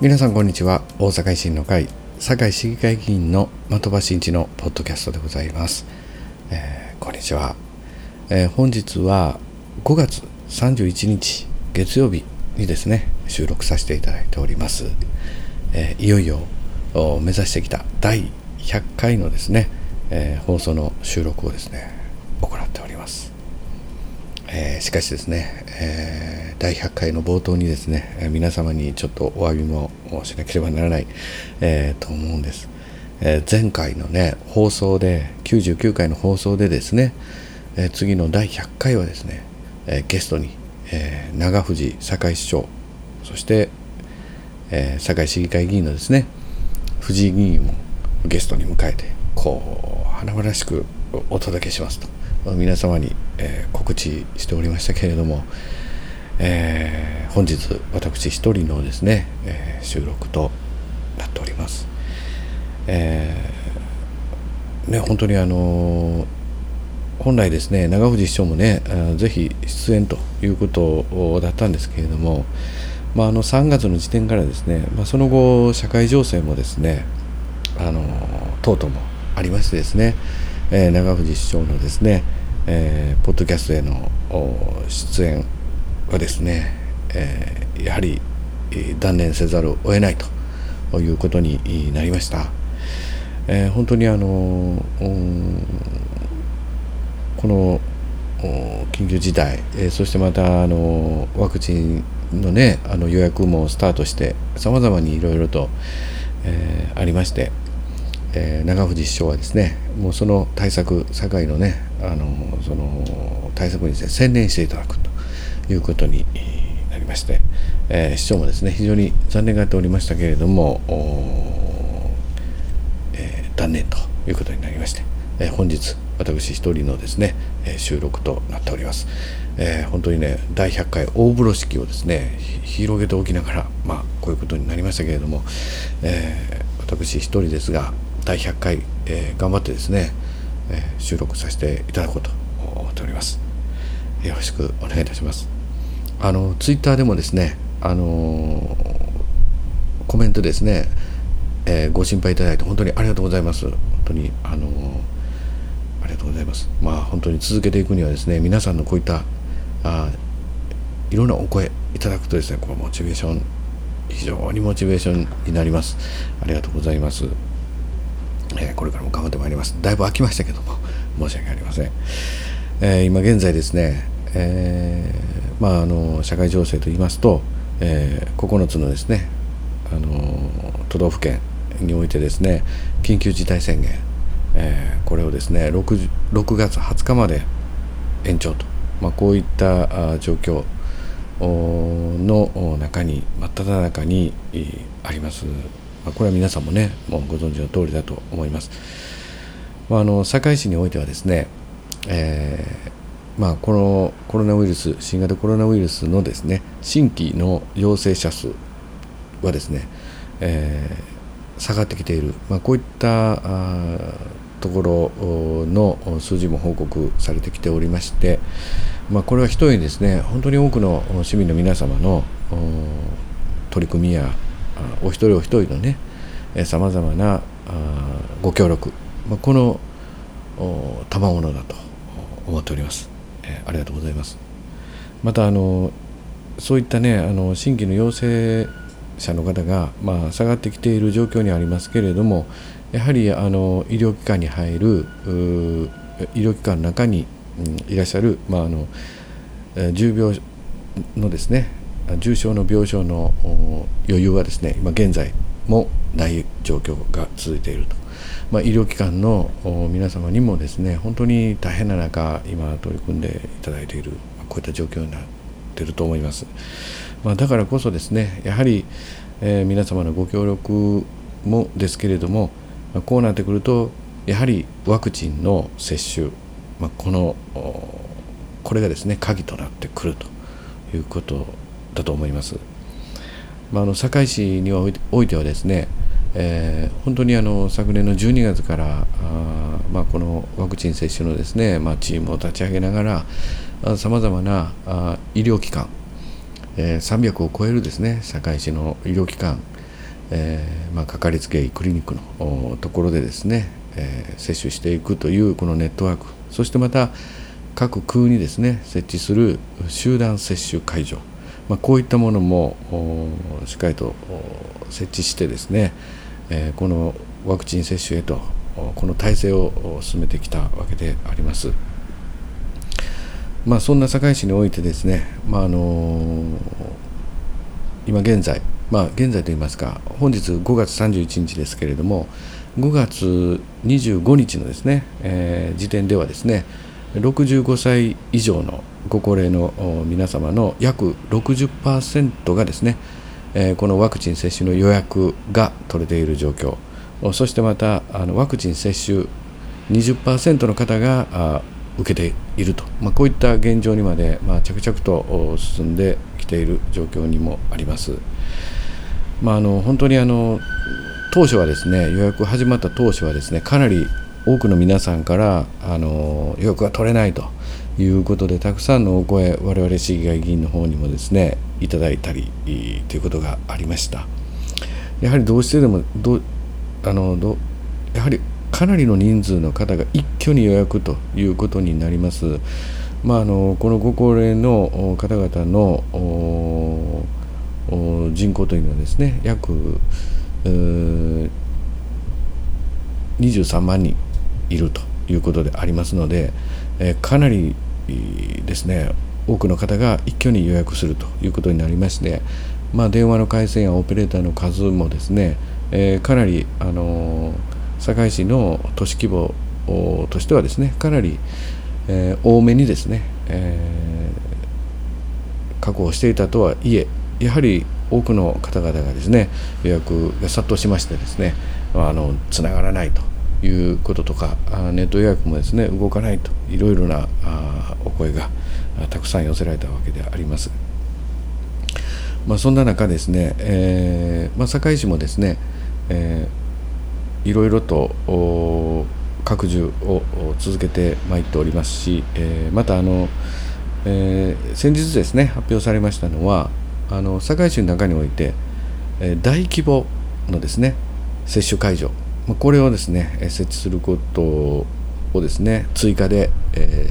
皆さんこんにちは。大阪維新の会堺市議会議員の的場真一のポッドキャストでございます、えー、こんにちは、えー、本日は5月31日月曜日にですね収録させていただいております、えー、いよいよ目指してきた第100回のですね、え放送の収録をですね行っております。えー、しかしですね、えー、第100回の冒頭にですね、皆様にちょっとお詫びもしなければならない、えと思うんです、え前回のね放送で99回の放送でですね、え次の第100回はですね、えゲストに、え長藤堺市長そして、え堺市議会議員のですね藤井議員をゲストに迎えてこう華々しくお届けしますと。皆様に、えー、告知しておりましたけれども、えー、本日私一人のですね、えー、収録となっております。えー、ね、本当にあの本来ですね長藤市長もねぜひ出演ということだったんですけれども、まあ、あの3月の時点からですね、まあ、その後社会情勢もですねあの等々もありましてですね、えー、長藤市長のですね、えー、ポッドキャストへの出演はですね、えー、やはり断念せざるを得ないということになりました。えー、本当にあの、この緊急事態、え、そしてまたあのワクチンのねあの予約もスタートしてさまざまにいろいろと、えー、ありまして、えー、長藤市長はですねもうその対策堺のねあのその対策にですね専念していただくということになりまして、えー、市長もですね非常に残念がっておりましたけれども、えー、断念ということになりまして、えー、本日私一人のですね、え収録となっております、え本当にね第100回大風呂敷をですね広げておきながらまあこういうことになりましたけれども、え私一人ですが第100回、え、頑張ってですね、えー、収録させていただこうと思っております。よろしくお願いいたします。あのツイッターでもですねあのコメントですね、えー、ご心配いただいて本当にありがとうございます。本当にあのありがとうございます。まあ本当に続けていくにはですね皆さんのこういったあいろんなお声いただくとですねこのモチベーション非常にモチベーションになります。ありがとうございます。えー、これからも頑張ってまいります。だいぶ飽きましたけども申し訳ありません、えー、今現在ですね、えー、まああの社会情勢といいますと、えー、9つのですねあの都道府県においてですね緊急事態宣言、えー、これをですね 6, 6月20日まで延長と、まあ、こういった状況の中に真っ只中にあります。まあ、これは皆さんもねもうご存知の通りだと思います。まあ、あの堺市においてはですね、えー、まあ、このコロナウイルス新型コロナウイルスのですね新規の陽性者数はですね、えー、下がってきている、まあ、こういったところの数字も報告されてきておりまして、まあ、これはひとえにですね本当に多くの市民の皆様の取り組みやお一人お一人のねさまざまなご協力、まあ、この賜物だと思っております、えー、ありがとうございます。またあのそういったねあの新規の陽性者の方が、まあ、下がってきている状況にありますけれどもやはりあの医療機関に入る医療機関の中に、うん、いらっしゃる、まあ、あの重病のですね重症の病床の余裕はですね今現在もない状況が続いていると、まあ、医療機関の皆様にもですね本当に大変な中今取り組んでいただいているこういった状況になっていると思います、まあ、だからこそですねやはり、えー、皆様のご協力もですけれども、まあ、こうなってくるとやはりワクチンの接種、まあ、このこれがですね鍵となってくるということだと思います。まあ、あの堺市においてはですね、えー、本当にあの昨年の12月からあ、まあ、このワクチン接種のですね、まあ、チームを立ち上げながらさまざまなあ医療機関、えー、300を超えるですね堺市の医療機関えーまあ、かかりつけ医クリニックのところでですね、えー、接種していくというこのネットワークそしてまた各空にですね設置する集団接種会場、まあ、こういったものもしっかりと設置してですね、え、このワクチン接種へとこの体制を進めてきたわけであります。まあ、そんな堺市においてですね、まああの今現在、まあ、現在といいますか本日5月31日ですけれども5月25日のですね、えー、時点ではですね65歳以上のご高齢の皆様の約60%がですね、え、このワクチン接種の予約が取れている状況そしてまたあのワクチン接種20%の方が受けていると、まあ、こういった現状にまで、まあ、着々と進んできている状況にもあります。まあ、あの本当にあの当初はですね予約始まった当初はですねかなり多くの皆さんからあの予約が取れないということでたくさんのお声我々市議会議員の方にもですねいただいたりということがありましたやはりどうしてでもどあのどやはりかなりの人数の方が一挙に予約ということになります。まあ、あのこのご高齢の方々の人口というのはですね約23万人いるということでありますので、えかなりですね多くの方が一挙に予約するということになりまして、まあ、電話の回線やオペレーターの数もですね、えー、かなり、あの堺市の都市規模としてはですねかなり、えー、多めにですね、え、確保していたとはいえやはり多くの方々がですね予約が殺到しましてですねあのつながらないと。いうこととかネット予約もですね動かないといろいろなあお声がたくさん寄せられたわけであります。まあ、そんな中ですね、えーまあ、堺市もですね、えー、いろいろと拡充を続けてまいっておりますし、えー、またあの、えー、先日ですね発表されましたのはあの堺市の中において、えー、大規模のですね接種会場これをですね設置することをですね追加で、え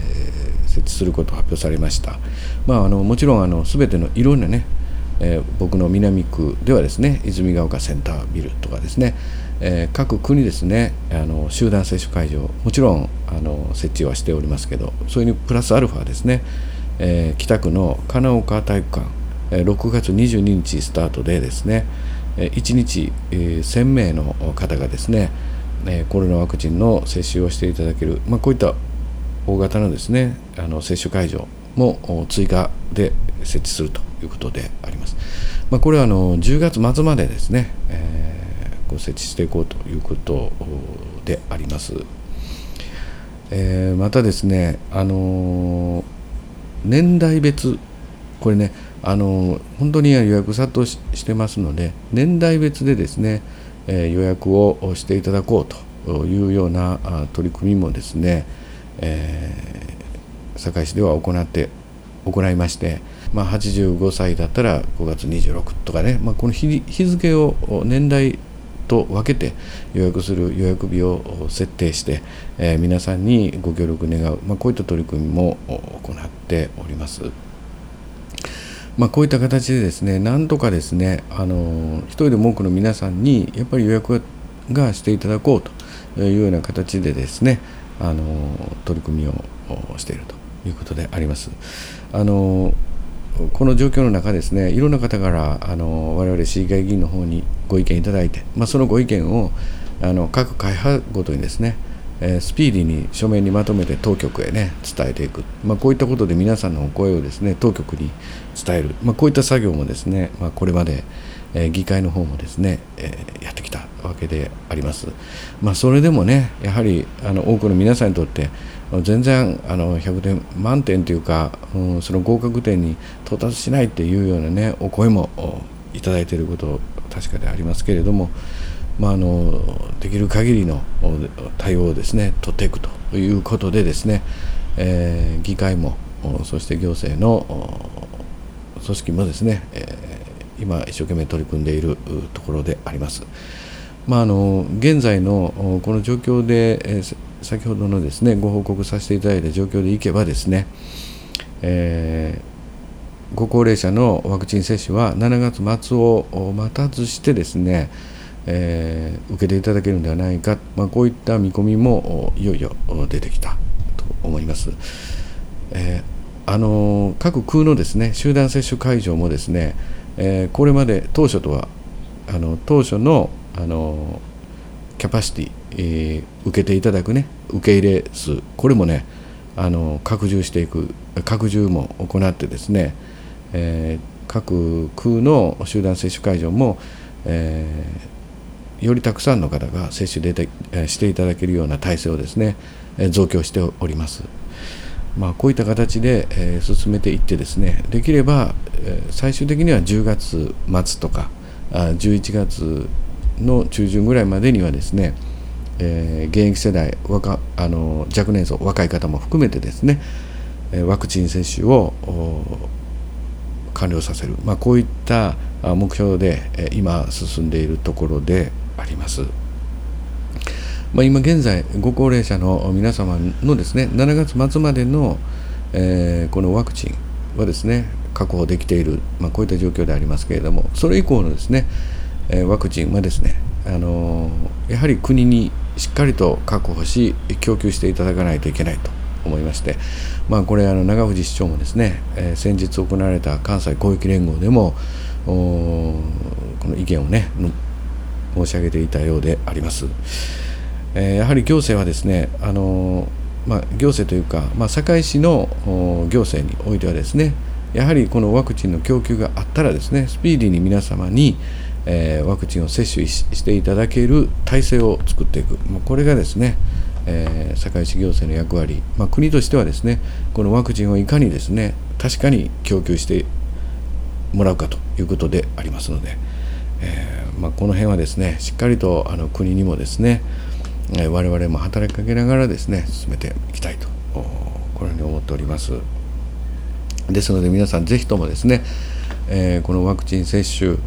ー、設置することを発表されました。まあ、あのもちろんあの全てのいろんなね、えー、僕の南区ではですね泉ヶ丘センタービルとかですね、えー、各区にですねあの集団接種会場もちろんあの設置はしておりますけどそれにプラスアルファですね、え、北区の金岡体育館6月22日スタートでですね1日1000名の方がですねコロナワクチンの接種をしていただける、まあ、こういった大型のですねあの接種会場も追加で設置するということであります。まあ、これはあの10月末までですね、えー、ご設置していこうということであります。えー、またですね、あの年代別これねあの本当に予約殺到してますので年代別でですね、え、予約をしていただこうというような取り組みもですね、えー、堺市では行って行いまして、まあ、85歳だったら5月26とかね、まあ、この日付を年代と分けて予約する予約日を設定して、えー、皆さんにご協力願う、まあ、こういった取り組みも行っております。まあ、こういった形でですねなんとかですねあの一人でも多くの皆さんにやっぱり予約がしていただこうというような形でですねあの取り組みをしているということであります。あのこの状況の中ですねいろんな方からあの我々市議会議員の方にご意見いただいて、まあ、そのご意見をあの各会派ごとにですねえスピーディーに書面にまとめて当局へね伝えていく、まあ、こういったことで皆さんのお声をですね当局に伝える、まあ、こういった作業もですね、まあ、これまで、え議会の方もですね、えやってきたわけであります。ま、それでもねやはりあの多くの皆さんにとって全然あの100点満点というか、うん、その合格点に到達しないっていうようなねお声もいただいていること確かでありますけれども、まあ、のできる限りの対応をですね取っていくということでですね、えー、議会もそして行政の組織もですね、え今一生懸命取り組んでいるところであります。ま、あの現在のこの状況で、えー、先ほどのですねご報告させていただいた状況でいけばですね、え、ご高齢者のワクチン接種は7月末を待たずしてですね、えー、受けていただけるのではないか、まあ、こういった見込みもいよいよ出てきたと思います。えー、あの各空のですね集団接種会場もですね、えー、これまで当初とはあの当初のあのキャパシティ、えー、受けていただくね受け入れ数これもねあの拡充していく拡充も行ってですね、え、各空の集団接種会場も、えー、よりたくさんの方が接種でしていただけるような体制をですね増強しております。まあ、こういった形で、えー、進めていってですねできれば、えー、最終的には10月末とかあ11月の中旬ぐらいまでにはですね、えー、現役世代若あの若年層若い方も含めてですねワクチン接種を完了させる、まあ、こういった目標で今進んでいるところであります。まあ、今現在ご高齢者の皆様のですね7月末までの、えー、このワクチンはですね確保できている、まあ、こういった状況でありますけれどもそれ以降のですねえワクチンはですね、あのやはり国にしっかりと確保し供給していただかないといけないと思いまして、まあ、これあの長藤市長もですね、えー、先日行われた関西広域連合でもこの意見をね申し上げていたようであります。えー、やはり行政はですね、あのまあ、行政というか、まあ、堺市の行政においてはですねやはりこのワクチンの供給があったらですねスピーディーに皆様に、えー、ワクチンを接種していただける体制を作っていく、まあ、これがですね、えー、堺市行政の役割、まあ、国としてはですねこのワクチンをいかにですね確かに供給してもらうかということでありますので、えー、まあ、この辺はですねしっかりとあの国にもですね、え我々も働きかけながらですね進めていきたいとこのように思っております。ですので皆さんぜひともですねえー、このワクチン接種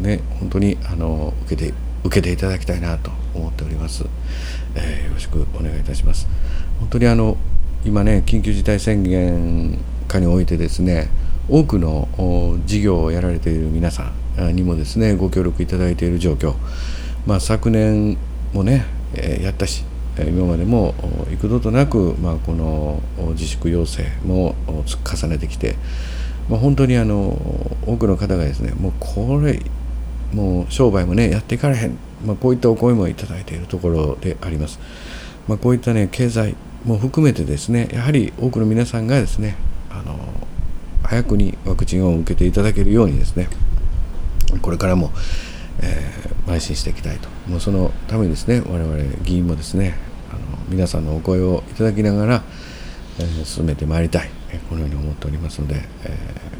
ね本当にあの受けて受けていただきたいなと思っております、えー、よろしくお願いいたします。本当にあの今ね緊急事態宣言下においてですね多くの事業をやられている皆さんにもですねご協力いただいている状況、まあ、昨年もね、え、やったし今までも幾度となく、まあ、この自粛要請も重ねてきてまあ、本当にあの多くの方がですねもうこれもう商売もねやっていかれへん、まあ、こういったお声もいただいているところであります、まあ、こういったね経済も含めてですねやはり多くの皆さんがですねあの早くにワクチンを受けていただけるようにですねこれからも、えー、邁進していきたいともうそのためにですね我々議員もですねあの皆さんのお声をいただきながら、えー、進めてまいりたいこのように思っておりますので、え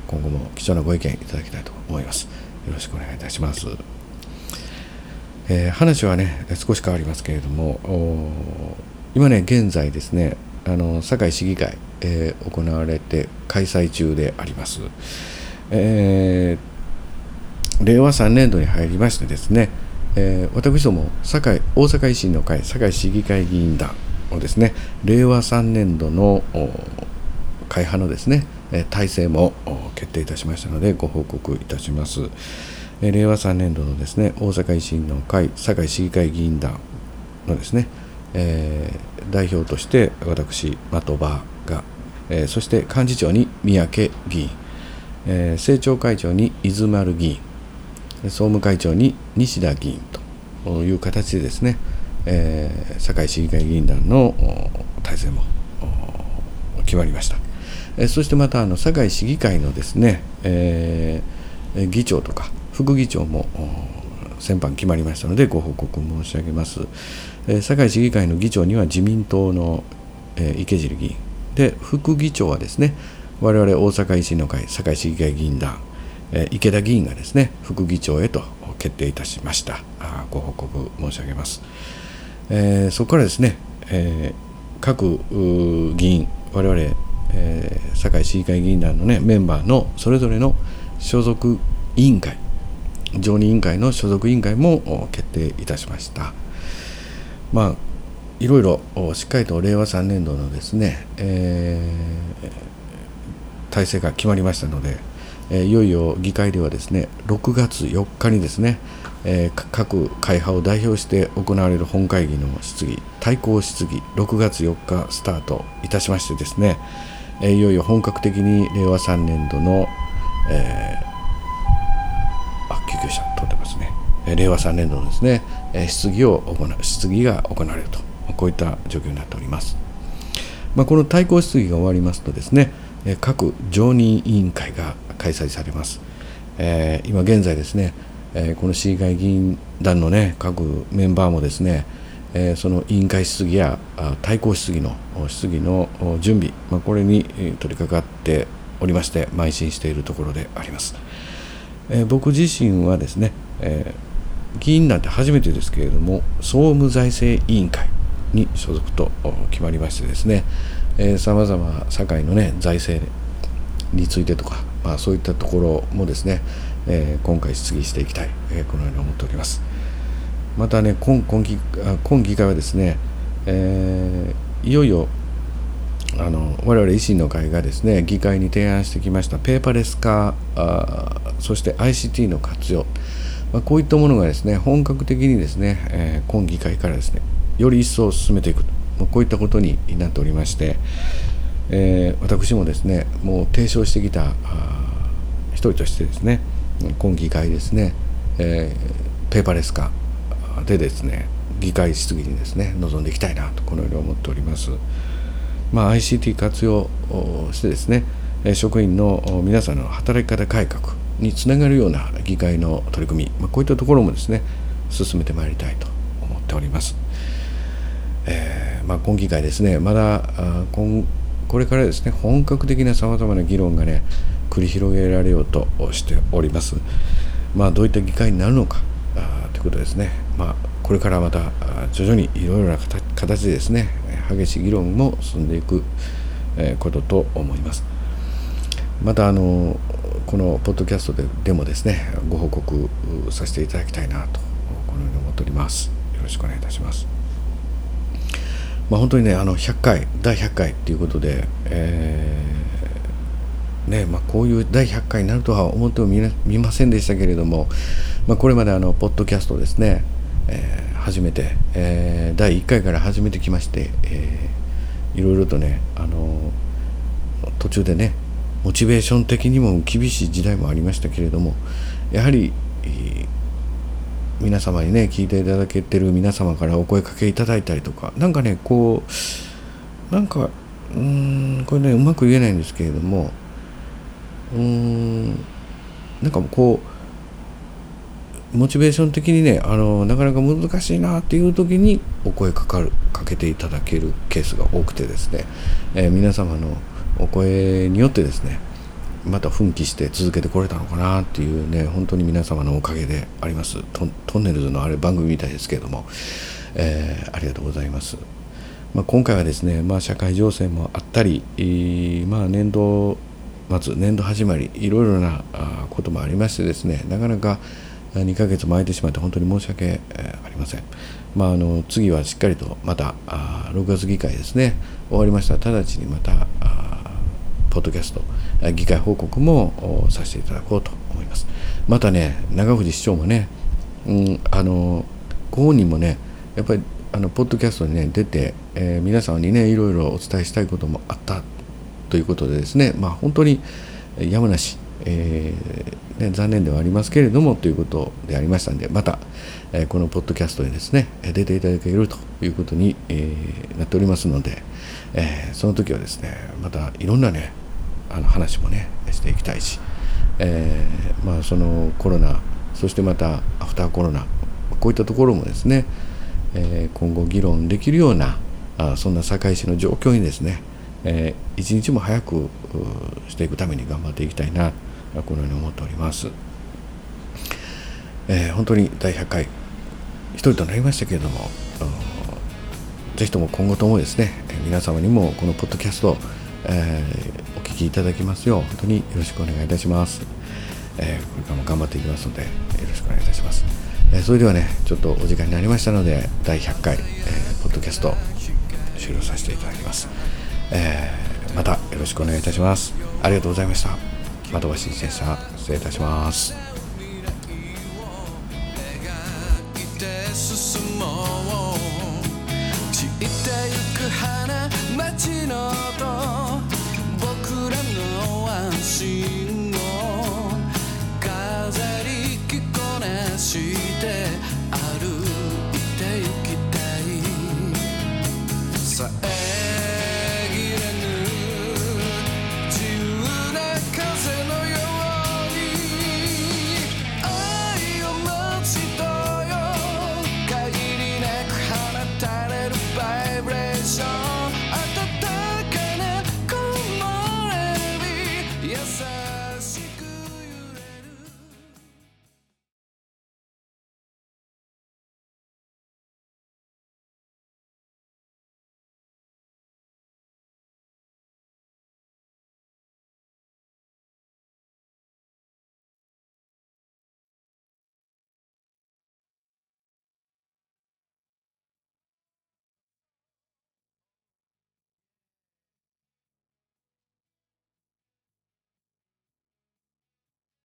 今後も貴重なご意見いただきたいと思います。よろしくお願いいたします。え、話はね少し変わりますけれども今ね現在ですねあの堺市議会、え、行われて開催中であります、えー、令和3年度に入りましてですね、えー、私ども堺大阪維新の会堺市議会議員団をですね令和3年度の会派のですね体制も決定いたしましたのでご報告いたします。令和3年度のですね大阪維新の会堺市議会議員団のですね、えー、代表として私的場が、えー、そして幹事長に三宅議員、えー、政調会長に伊豆丸議員総務会長に西田議員という形でですね、えー、堺市議会議員団の体制も決まりました。えそしてまたあの堺市議会のですね、えー、議長とか副議長も先般決まりましたのでご報告申し上げます、えー、堺市議会の議長には自民党の、え、池尻議員で副議長はですね我々大阪維新の会堺市議会議員団、え、池田議員がですね副議長へと決定いたしました。あご報告申し上げます、えー、そこからですね、えー、各議員我々えー、堺市議会議員団の、ね、メンバーのそれぞれの所属委員会常任委員会の所属委員会も決定いたしました。まあいろいろしっかりと令和3年度のですね、えー、体制が決まりましたので、えー、いよいよ議会ではですね6月4日にですね、えー、各会派を代表して行われる本会議の質疑対抗質疑6月4日スタートいたしましてですね、えー、いよいよ本格的に令和3年度の、えー、あ救急車飛んでますね、え令和3年度のですね、え質疑を行う質疑が行われるとこういった状況になっております。まあ、この対抗質疑が終わりますとですね、各常任委員会が開催されます。えー、今現在ですね、えー、この市議会議員団のね各メンバーもですね、えー、その委員会質疑や対抗質疑の質疑の準備、まあ、これに取り掛かっておりまして邁進しているところであります。えー、僕自身はですね、えー、議員なんて初めてですけれども総務財政委員会に所属と決まりましてですねさまざま社会のね財政についてとか、まあ、そういったところもですね、えー、今回質疑していきたい、えー、このように思っております。またね今今議今議会はですね、えー、いよいよあの我々維新の会がですね議会に提案してきましたペーパーレス化あそして ICT の活用、まあ、こういったものがですね本格的にですね、えー、今議会からですねより一層進めていくとまこういったことになっておりまして、えー、私もですねもう提唱してきた一人としてですね今議会ですね、えー、ペーパーレス化でですね議会質疑にですね臨んでいきたいなとこのように思っております。まあ、ICT 活用してですね職員の皆さんの働き方改革につながるような議会の取り組み、まあ、こういったところもですね進めてまいりたいと思っております。えーまあ、今議会ですねまだ今これからですね本格的なさまざまな議論がね繰り広げられようとしております。まあ、どういった議会になるのかあということですね、まあ、これからまた徐々にいろいろな形でですね激しい議論も進んでいくことと思います。またあのこのポッドキャストででもですねご報告させていただきたいなとこのように思っております。よろしくお願いいたします。まあ、本当にねあの100回第100回ということで、えーねまあ、こういう第100回になるとは思ってもみませんでしたけれども、まあ、これまであのポッドキャストですね、えー、初めて、えー、第1回から始めてきまして、えー、いろいろとね、あの途中でねモチベーション的にも厳しい時代もありましたけれどもやはり、えー皆様にね聞いていただけてる皆様からお声かけいただいたりとか何かねこうなんかうんこれねうまく言えないんですけれどもうーんなんかこうモチベーション的にねあのなかなか難しいなっていう時にお声かかるかけていただけるケースが多くてですね、えー、皆様のお声によってですねまた奮起して続けてこれたのかなっていうね本当に皆様のおかげであります。トンネルズのあれ番組みたいですけれども、えー、ありがとうございます、まあ、今回はですね、まあ、社会情勢もあったり、まあ、年度末年度始まりいろいろなこともありましてですねなかなか2ヶ月も空いてしまって本当に申し訳ありません。まあ、あの次はしっかりとまた6月議会ですね終わりました。直ちにまたポッドキャスト議会報告もさせていただこうと思います。またね長藤市長もね、うん、あのご本人もねやっぱりあのポッドキャストにね出て、えー、皆さんにねいろいろお伝えしたいこともあったということでですねまあ本当にやむなし、えー、ね、残念ではありますけれどもということでありましたんでまた、えー、このポッドキャストにですね出ていただけるということに、えなっておりますので、えその時はですねまたいろんなねあの話もねしていきたいし、えー、まあ、そのコロナそしてまたアフターコロナこういったところもですね、えー、今後議論できるようなあそんな堺市の状況にですね、えー、一日も早くしていくために頑張っていきたいなこのように思っております。えー、本当に第100回一人となりましたけれどもぜひとも今後ともですね皆様にもこのポッドキャスト、えー、お聞きいただきますよう本当によろしくお願いいたします、えー、これからも頑張っていきますのでよろしくお願いいたします、えー、それではねちょっとお時間になりましたので第100回、えー、ポッドキャスト終了させていただきます、えー、またよろしくお願いいたします。ありがとうございました。的場真一でした失礼いたします街の音の安心を飾り着こなして